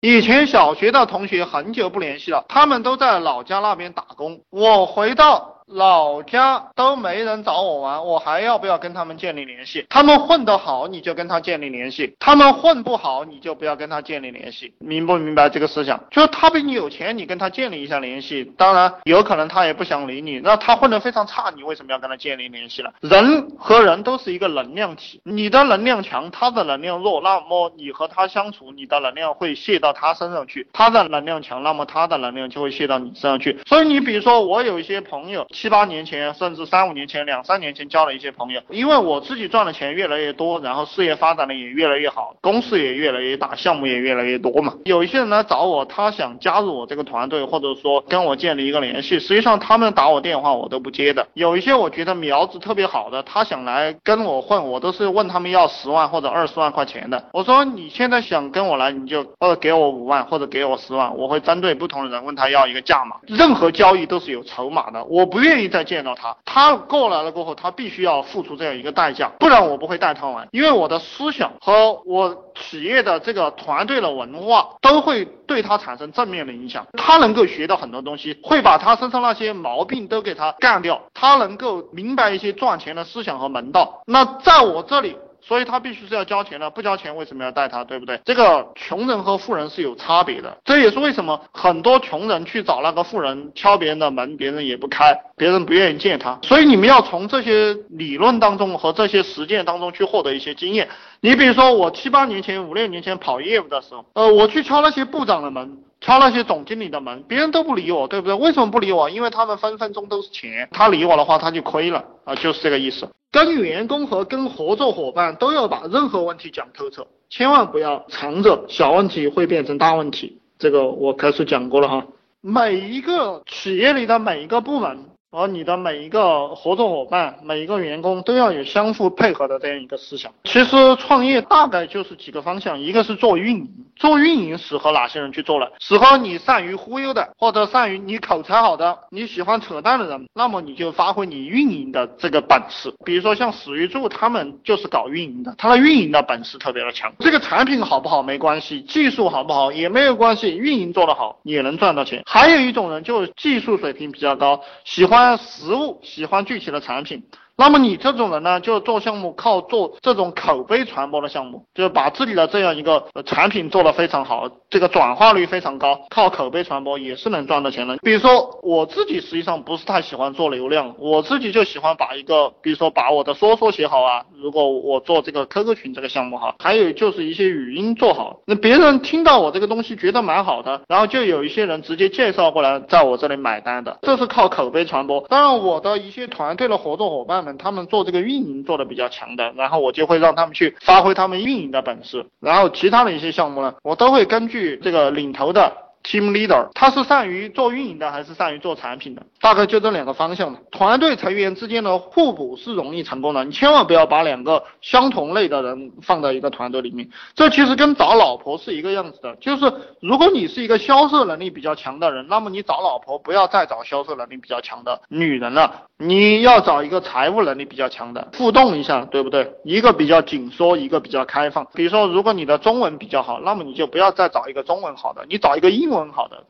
以前小学的同学很久不联系了，他们都在老家那边打工，我回到。老家都没人找我玩，我还要不要跟他们建立联系？他们混得好，你就跟他建立联系；他们混不好，你就不要跟他建立联系。明不明白这个思想？就是他比你有钱，你跟他建立一下联系。当然，有可能他也不想理你。那他混得非常差，你为什么要跟他建立联系呢？人和人都是一个能量体，你的能量强，他的能量弱，那么你和他相处，你的能量会泄到他身上去；他的能量强，那么他的能量就会泄到你身上去。所以你比如说，我有一些朋友。七八年前，甚至三五年前、两三年前交了一些朋友，因为我自己赚的钱越来越多，然后事业发展的也越来越好，公司也越来越大，项目也越来越多嘛。有一些人来找我，他想加入我这个团队，或者说跟我建立一个联系，实际上他们打我电话我都不接的。有一些我觉得苗子特别好的，他想来跟我混，我都是问他们要十万或者二十万块钱的。我说你现在想跟我来，你就或者给我五万或者给我十万，我会针对不同的人问他要一个价码。任何交易都是有筹码的，我不愿。愿意再见到他，他过来了过后，他必须要付出这样一个代价，不然我不会带他玩，因为我的思想和我企业的这个团队的文化都会对他产生正面的影响，他能够学到很多东西，会把他身上那些毛病都给他干掉，他能够明白一些赚钱的思想和门道，那在我这里。所以他必须是要交钱的，不交钱为什么要带他，对不对？这个穷人和富人是有差别的，这也是为什么很多穷人去找那个富人敲别人的门，别人也不开，别人不愿意见他。所以你们要从这些理论当中和这些实践当中去获得一些经验。你比如说我七八年前、五六年前跑业务的时候，呃，我去敲那些部长的门，敲那些总经理的门，别人都不理我，对不对？为什么不理我？因为他们分分钟都是钱，他理我的话他就亏了啊，就是这个意思。跟员工和跟合作伙伴都要把任何问题讲透彻，千万不要藏着，小问题会变成大问题。这个我开始讲过了哈。每一个企业里的每一个部门。而你的每一个合作伙伴、每一个员工都要有相互配合的这样一个思想。其实创业大概就是几个方向，一个是做运营，做运营适合哪些人去做呢？适合你善于忽悠的，或者善于你口才好的，你喜欢扯淡的人，那么你就发挥你运营的这个本事。比如说像史玉柱他们就是搞运营的，他的运营的本事特别的强。这个产品好不好没关系，技术好不好也没有关系，运营做得好也能赚到钱。还有一种人就是技术水平比较高，喜欢。实物喜欢具体的产品。那么你这种人呢，就做项目靠做这种口碑传播的项目，就是把自己的这样一个产品做得非常好，这个转化率非常高，靠口碑传播也是能赚到钱的。比如说我自己实际上不是太喜欢做流量，我自己就喜欢把一个，比如说把我的说说写好啊，如果我做这个 QQ 群这个项目哈，还有就是一些语音做好，那别人听到我这个东西觉得蛮好的，然后就有一些人直接介绍过来在我这里买单的，这是靠口碑传播。当然我的一些团队的合作伙伴们。他们做这个运营做的比较强的，然后我就会让他们去发挥他们运营的本事，然后其他的一些项目呢，我都会根据这个领头的。Team leader，他是善于做运营的还是善于做产品的？大概就这两个方向的。团队成员之间的互补是容易成功的，你千万不要把两个相同类的人放在一个团队里面。这其实跟找老婆是一个样子的，就是如果你是一个销售能力比较强的人，那么你找老婆不要再找销售能力比较强的女人了，你要找一个财务能力比较强的，互动一下，对不对？一个比较紧缩，一个比较开放。比如说，如果你的中文比较好，那么你就不要再找一个中文好的，你找一个英。英文好的，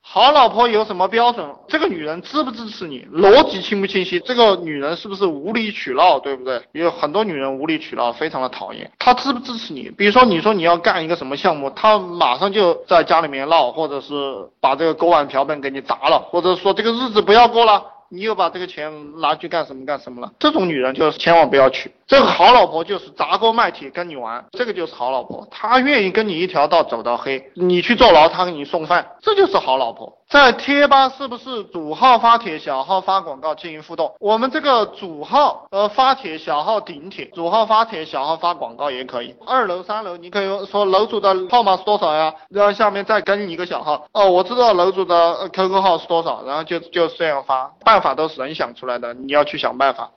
好老婆有什么标准？这个女人支不支持你？逻辑清不清晰？这个女人是不是无理取闹？对不对？有很多女人无理取闹，非常的讨厌。她支不支持你？比如说，你说你要干一个什么项目，她马上就在家里面闹，或者是把这个锅碗瓢盆给你砸了，或者说这个日子不要过了。你又把这个钱拿去干什么干什么了？这种女人就是千万不要娶。这个好老婆就是砸锅卖铁跟你玩，这个就是好老婆。她愿意跟你一条道走到黑，你去坐牢，她给你送饭，这就是好老婆。在贴吧是不是主号发帖，小号发广告进行互动？我们这个主号呃发帖，小号顶帖，主号发帖，小号发广告也可以。二楼三楼你可以说楼主的号码是多少呀？然后下面再跟一个小号哦，我知道楼主的 QQ 号是多少，然后就就这样发。办法都是人想出来的，你要去想办法。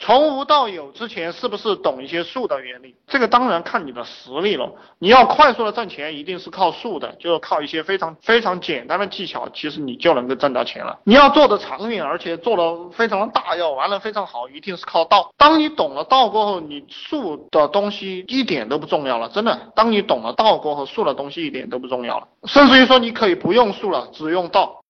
从无到有之前，是不是懂一些术的原理？这个当然看你的实力了。你要快速的挣钱，一定是靠术的，就是靠一些非常非常简单的技巧，其实你就能够挣到钱了。你要做的长远，而且做的非常的大，要玩的非常好，一定是靠道。当你懂了道过后，你术的东西一点都不重要了，真的。当你懂了道过后，术的东西一点都不重要了，甚至于说你可以不用术了，只用道。